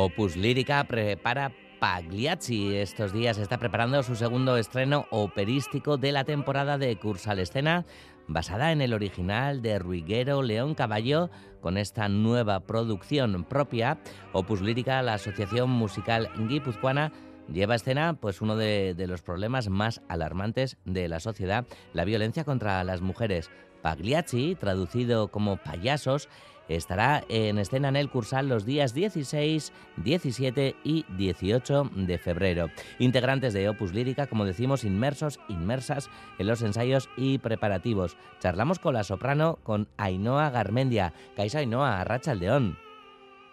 Opus Lírica prepara Pagliacci. Estos días está preparando su segundo estreno operístico de la temporada de Cursal Escena, basada en el original de Ruiguero León Caballo, con esta nueva producción propia. Opus Lírica, la asociación musical guipuzcoana, lleva escena pues uno de los problemas más alarmantes de la sociedad, la violencia contra las mujeres. Pagliacci, traducido como payasos, estará en escena en el Cursal los días 16, 17 y 18 de febrero. Integrantes de Opus Lírica, como decimos, inmersos, inmersas en los ensayos y preparativos. Charlamos con la soprano, con Ainhoa Garmendia. Caixa Ainhoa, Arracha León.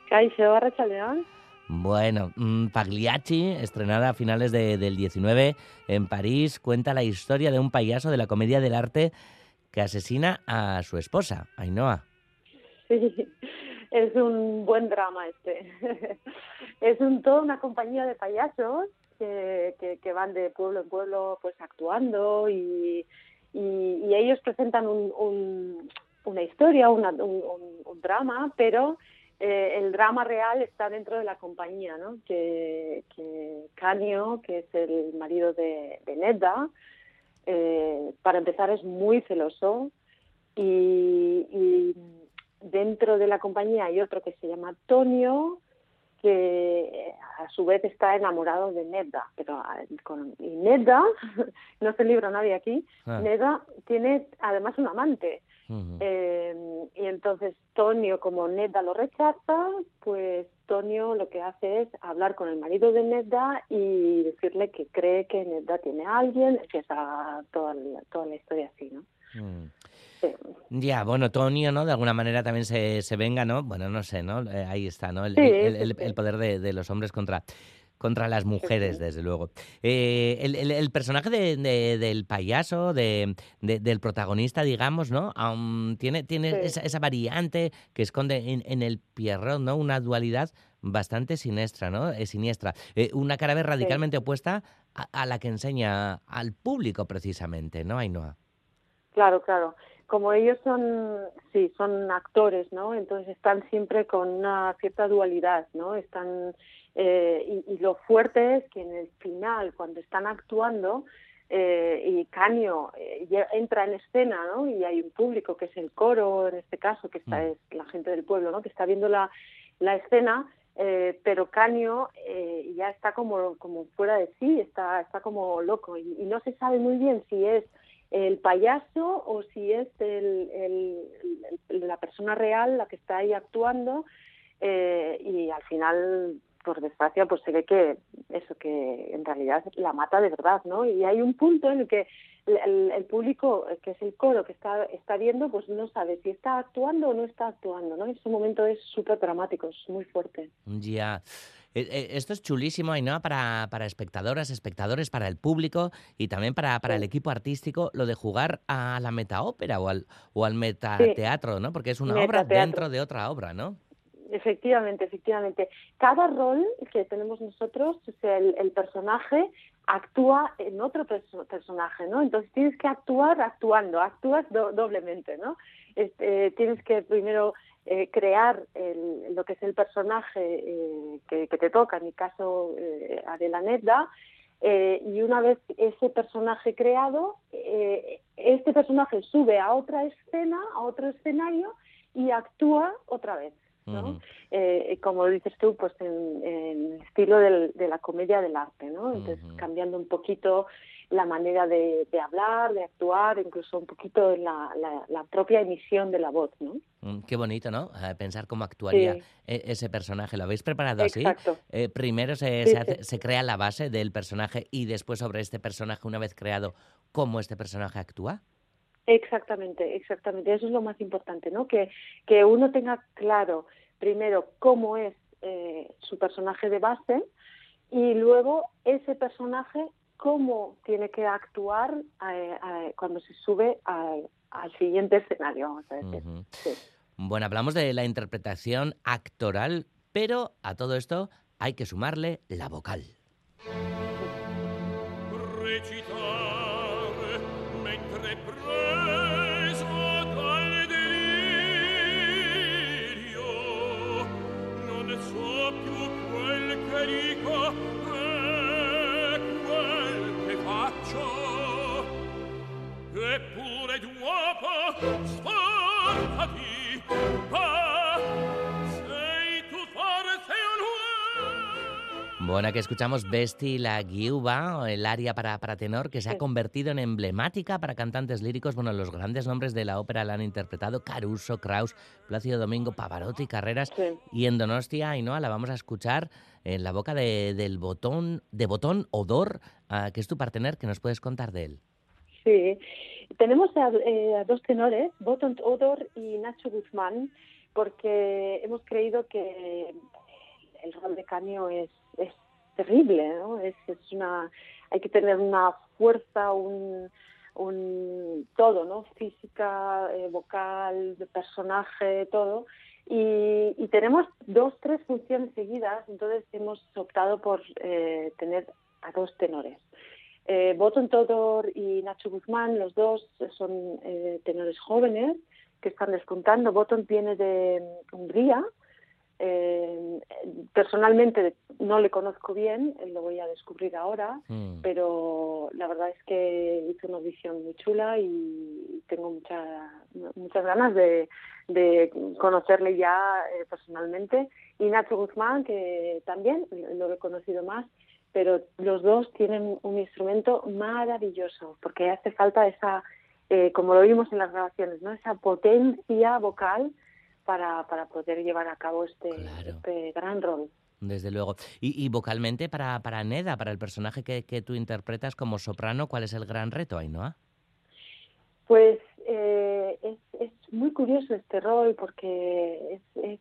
Caixo, Arracha León. Bueno, mm, Pagliacci, estrenada a finales de, del 19 en París, cuenta la historia de un payaso de la comedia del arte que asesina a su esposa, Ainhoa. Sí, es un buen drama este. es un toda una compañía de payasos que, que, que, van de pueblo en pueblo pues actuando y, y, ellos presentan un, un, una historia, una, un, drama, pero eh, el drama real está dentro de la compañía, ¿no? Que, que Canio, que es el marido de, de Nedda, eh, para empezar es muy celoso y dentro de la compañía hay otro que se llama Tonio, que a su vez está enamorado de Nedda, pero con, y Nedda, no se libra nadie aquí, ah. Nedda tiene además un amante. Uh -huh. eh, y entonces Tonio, como Nedda lo rechaza, pues Tonio lo que hace es hablar con el marido de Nedda y decirle que cree que Nedda tiene a alguien, empieza toda la, toda la historia así, ¿no? Mm. Sí. Ya, bueno, Tonio, ¿no? De alguna manera también se, se venga, ¿no? Bueno, no sé, ¿no? Eh, ahí está, ¿no? El, sí, el, el, sí, el poder de, de, los hombres contra, contra las mujeres, desde luego. Eh, el, el, personaje de, de, del payaso, de, del protagonista, digamos, ¿no? Um, tiene tiene esa, esa, variante que esconde en, en el Pierrot, ¿no? Una dualidad bastante siniestra, ¿no? Eh, siniestra. Eh, una cara radicalmente sí. opuesta a, a, la que enseña al público, precisamente, ¿no, Ainhoa? Claro, claro. Como ellos son, sí, son actores, ¿no? Entonces están siempre con una cierta dualidad, ¿no? Están eh, y, y, lo fuerte es que en el final, cuando están actuando eh, y Canio eh, entra en escena, ¿no? Y hay un público que es el coro, en este caso, que está mm. es la gente del pueblo, ¿no? Que está viendo la, la escena, eh, pero Canio eh, ya está como, como fuera de sí, está, está como loco y, y no se sabe muy bien si es el payaso o si es el, la persona real la que está ahí actuando eh, y al final por desgracia pues se ve que eso que en realidad la mata de verdad no y hay un punto en el que el, público que es el coro que está está viendo pues no sabe si está actuando o no está actuando no ese momento es súper dramático es muy fuerte. Ya. yeah. Esto es chulísimo, Ainhoa, para, para espectadoras, espectadores, para el público y también para, para sí. el equipo artístico, lo de jugar a la metaópera o al, o al metateatro. ¿no? Porque es una obra dentro de otra obra, ¿no? Efectivamente, efectivamente. Cada rol que tenemos nosotros, o sea, el, el personaje actúa en otro perso personaje, ¿no? Entonces tienes que actuar actuando, actúas do doblemente, ¿no? Este, tienes que primero eh, crear el, lo que es el personaje eh, que, que, te toca, en mi caso eh, Adela Nedda, eh, y una vez ese personaje creado, eh, este personaje sube a otra escena, a otro escenario y actúa otra vez. ¿no? Uh -huh. eh, como dices tú, pues en, en el estilo del, de la comedia del arte, ¿no? Entonces, uh -huh. cambiando un poquito la manera de, de, hablar, de actuar, incluso un poquito la, la, la, propia emisión de la voz, ¿no? Mm, qué bonito, ¿no? pensar cómo actuaría sí. E, ese personaje. ¿Lo habéis preparado Exacto. así? Eh, primero se, sí, se, hace, sí. se, crea la base del personaje y después sobre este personaje, una vez creado, cómo este personaje actúa. Exactamente, exactamente. Eso es lo más importante, ¿no? Que, que uno tenga claro primero cómo es eh, su personaje de base y luego ese personaje cómo tiene que actuar eh, eh, cuando se sube al, al, siguiente escenario, vamos a decir. Uh -huh. sí. Bueno, hablamos de la interpretación actoral, pero a todo esto hay que sumarle la vocal. quel che faccio. Eppure dopo sforzati Bueno, aquí escuchamos Besti la Guiuba, el aria para, para tenor, que se ha convertido en emblemática para cantantes líricos. Bueno, los grandes nombres de la ópera la han interpretado Caruso, Kraus, Plácido Domingo, Pavarotti, Carreras. Y en Donostia, Ainhoa, la vamos a escuchar en la boca de, del botón, de Botón Odor, uh, que es tu partener, que nos puedes contar de él. Sí, tenemos a, eh, a dos tenores, Botón Odor y Nacho Guzmán, porque hemos creído que el rol de Canio es, terrible, ¿no? Es, una, hay que tener una fuerza, un, todo, ¿no? Física, eh, vocal, personaje, todo. Y, tenemos dos, tres funciones seguidas, entonces hemos optado por eh, tener a dos tenores. Eh, Todor y Nacho Guzmán, los dos son eh, tenores jóvenes que están despuntando. Boton viene de Hungría, eh, personalmente no le conozco bien, lo voy a descubrir ahora, mm. pero la verdad es que hizo una audición muy chula y tengo mucha, muchas ganas de, de conocerle ya eh, personalmente. Y Nacho Guzmán, que también lo he conocido más, pero los dos tienen un instrumento maravilloso, porque hace falta esa, eh, como lo vimos en las grabaciones, ¿no? esa potencia vocal para, para poder llevar a cabo este, este gran rol. Desde luego. Y, y, vocalmente para, para Neda, para el personaje que, que, tú interpretas como soprano, ¿cuál es el gran reto, Ainhoa? Pues eh, es, es, muy curioso este rol porque es, es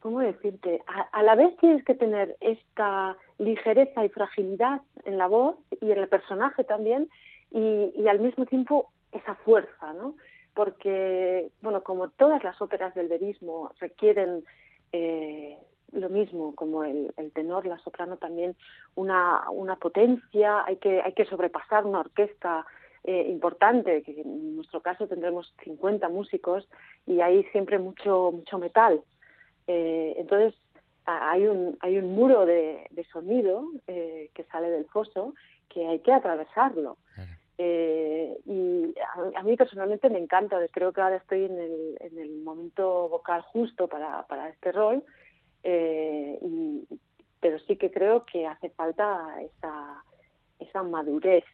¿cómo decirte? A, a, la vez tienes que tener esta ligereza y fragilidad en la voz y en el personaje también y, y al mismo tiempo esa fuerza, ¿no? Porque, bueno, como todas las óperas del verismo requieren eh, lo mismo, como el, el, tenor, la soprano también, una, una potencia, hay que, hay que sobrepasar una orquesta eh, importante, que en nuestro caso tendremos 50 músicos y hay siempre mucho, mucho metal. Eh, entonces, hay un, hay un muro de, de sonido eh, que sale del foso que hay que atravesarlo. Eh, y a, a, mí personalmente me encanta, creo que ahora estoy en el, en el momento vocal justo para, para este rol, eh, y, pero sí que creo que hace falta esa, esa madurez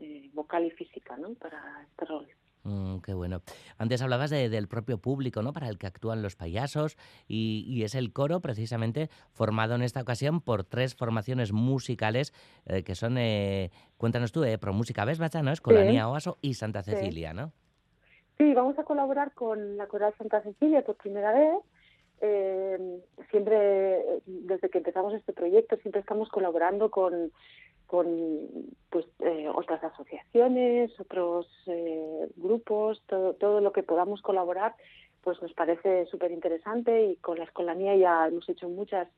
eh, vocal y física ¿no? para este rol. Mm, qué bueno. Antes hablabas de, del propio público, ¿no? Para el que actúan los payasos y, y, es el coro precisamente formado en esta ocasión por tres formaciones musicales eh, que son, eh, cuéntanos tú, eh, Pro Música Vesbacha, ¿no? Escolanía sí. Oaso y Santa Cecilia, sí. ¿no? Sí, vamos a colaborar con la Coral Santa Cecilia por primera vez. Eh, siempre, desde que empezamos este proyecto, siempre estamos colaborando con con pues eh, otras asociaciones, otros eh, grupos, todo, todo lo que podamos colaborar, pues nos parece súper interesante y con la escolanía ya hemos hecho muchas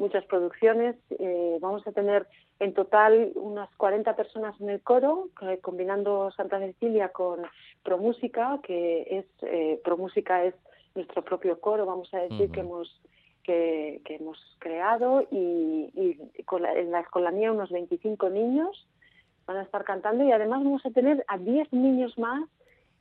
muchas producciones. Eh, vamos a tener en total unas 40 personas en el coro, eh, combinando Santa Cecilia con Promúsica, que es eh, Promúsica es nuestro propio coro, vamos a decir uh -huh. que hemos que, que hemos creado y, y con la, en la escolanía unos 25 niños van a estar cantando y además vamos a tener a 10 niños más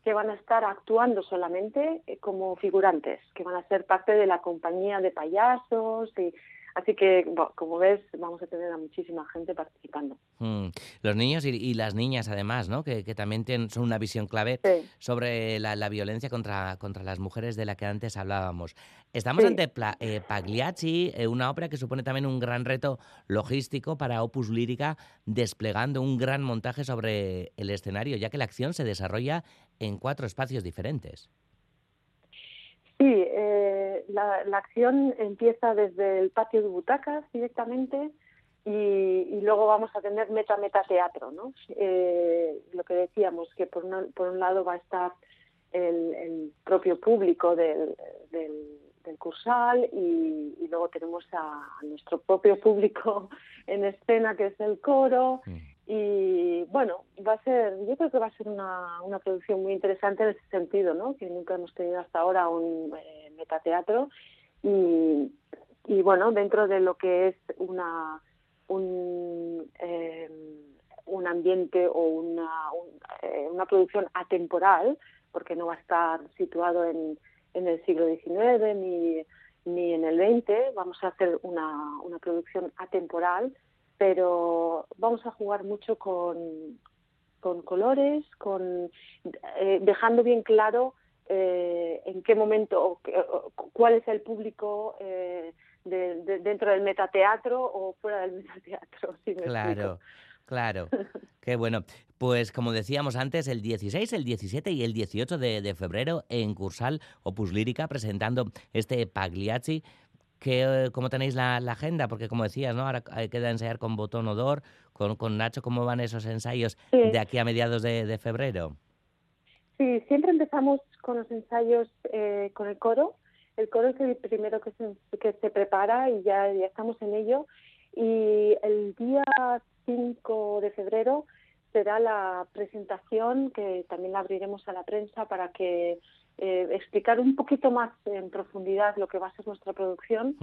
que van a estar actuando solamente eh, como figurantes, que van a ser parte de la compañía de payasos y Así que, bueno, como ves, vamos a tener a muchísima gente participando. Mm. Los niños y, y, las niñas, además, ¿no? que, que también tienen, son una visión clave sí. sobre la, la, violencia contra, contra las mujeres de la que antes hablábamos. Estamos sí. ante Pla, eh, Pagliacci, eh, una ópera que supone también un gran reto logístico para Opus Lírica, desplegando un gran montaje sobre el escenario, ya que la acción se desarrolla en cuatro espacios diferentes. Sí, eh, la, la, acción empieza desde el patio de butacas directamente y, y luego vamos a tener meta-meta teatro, ¿no? Eh, lo que decíamos, que por, una, por un lado va a estar el, el propio público del, del, del Cursal y, y, luego tenemos a, a, nuestro propio público en escena, que es el coro. Mm. Y bueno, va a ser, yo creo que va a ser una, una producción muy interesante en ese sentido, ¿no? Que nunca hemos tenido hasta ahora un eh, metateatro. Y, y bueno, dentro de lo que es una un, eh, un ambiente o una, eh, una producción atemporal, porque no va a estar situado en, en el siglo XIX ni, ni en el XX, vamos a hacer una, una producción atemporal, pero vamos a jugar mucho con, con colores, con eh, dejando bien claro eh, en qué momento, o, cuál es el público eh, de, dentro del metateatro o fuera del metateatro. claro, claro. Qué bueno. Pues como decíamos antes, el 16, el 17 y el 18 de, febrero en Cursal Opus Lírica presentando este Pagliacci. Que, ¿Cómo tenéis la, agenda? Porque como decías, ¿no? ahora queda ensayar con Botón Odor, con, con Nacho, ¿cómo van esos ensayos de aquí a mediados de, febrero? Sí, siempre empezamos con los ensayos eh, con el coro, el coro es el primero que se, que se prepara y ya, ya estamos en ello. Y el día 5 de febrero será la presentación que también la abriremos a la prensa para que eh, explicar un poquito más en profundidad lo que va a ser nuestra producción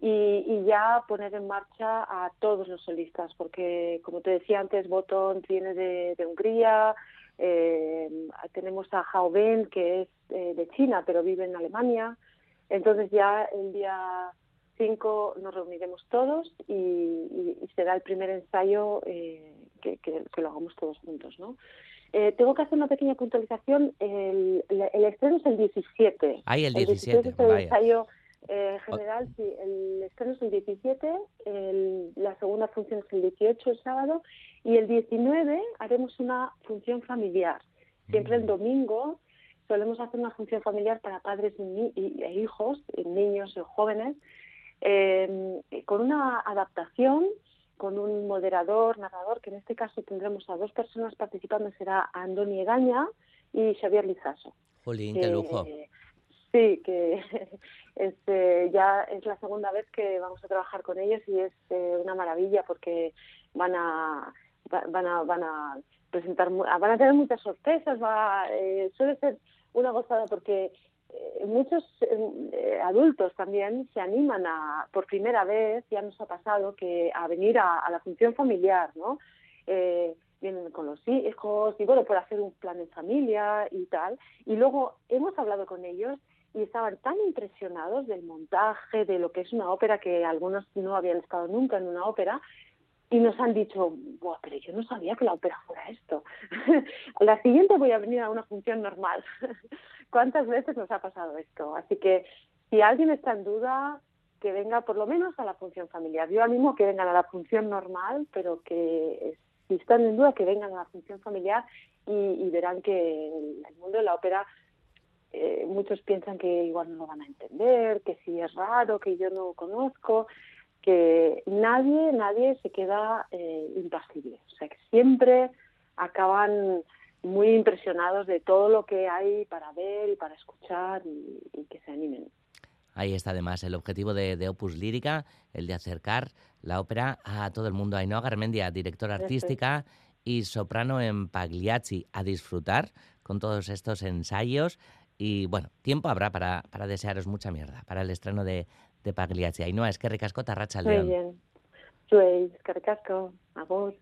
y, y, ya poner en marcha a todos los solistas, porque como te decía antes, Botón viene de, de Hungría, eh, tenemos a Hao Ben, que es eh, de China, pero vive en Alemania, entonces ya el día 5 nos reuniremos todos y, será el primer ensayo eh, que, lo hagamos todos juntos, ¿no? Eh, tengo que hacer una pequeña puntualización. El, estreno es el 17. Ahí el 17. El 17 es el ensayo eh, general, sí. El estreno es el 17, la segunda función es el 18, el sábado, y el 19 haremos una función familiar. Siempre el mm. domingo solemos hacer una función familiar para padres e hijos, niños y jóvenes, eh, con una adaptación, con un moderador, narrador, que en este caso tendremos a dos personas participando, será Andoni Egaña y Xavier Lizaso. Jolín, qué lujo. Sí, que este, ya es la segunda vez que vamos a trabajar con ellos y es eh, una maravilla porque van a van a van a presentar van a tener muchas sorpresas va eh, suele ser una gozada porque eh, muchos eh, adultos también se animan a, por primera vez, ya nos ha pasado, que a venir a, la función familiar, ¿no? Eh, vienen con los hijos y bueno, por hacer un plan en familia y tal. Y luego hemos hablado con ellos y estaban tan impresionados del montaje, de lo que es una ópera, que algunos no habían estado nunca en una ópera, y nos han dicho, Buah, pero yo no sabía que la ópera fuera esto. la siguiente voy a venir a una función normal. ¿Cuántas veces nos ha pasado esto? Así que si alguien está en duda, que venga por lo menos a la función familiar. Yo mismo que vengan a la función normal, pero que si están en duda, que vengan a la función familiar y, verán que el mundo de la ópera eh, muchos piensan que igual no lo van a entender, que si es raro, que yo no conozco que nadie, nadie se queda eh, impasible. O sea, que siempre acaban muy impresionados de todo lo que hay para ver y para escuchar y, que se animen. Ahí está además el objetivo de, Opus Lírica, el de acercar la ópera a todo el mundo. Ainhoa Garmendia, directora artística y soprano en Pagliacci, a disfrutar con todos estos ensayos. Y bueno, tiempo habrá para, para desearos mucha mierda para el estreno de, de Pagliacci. Ainhoa, es que ricasco tarracha Muy bien. Zuei, es que ricasco. A vos.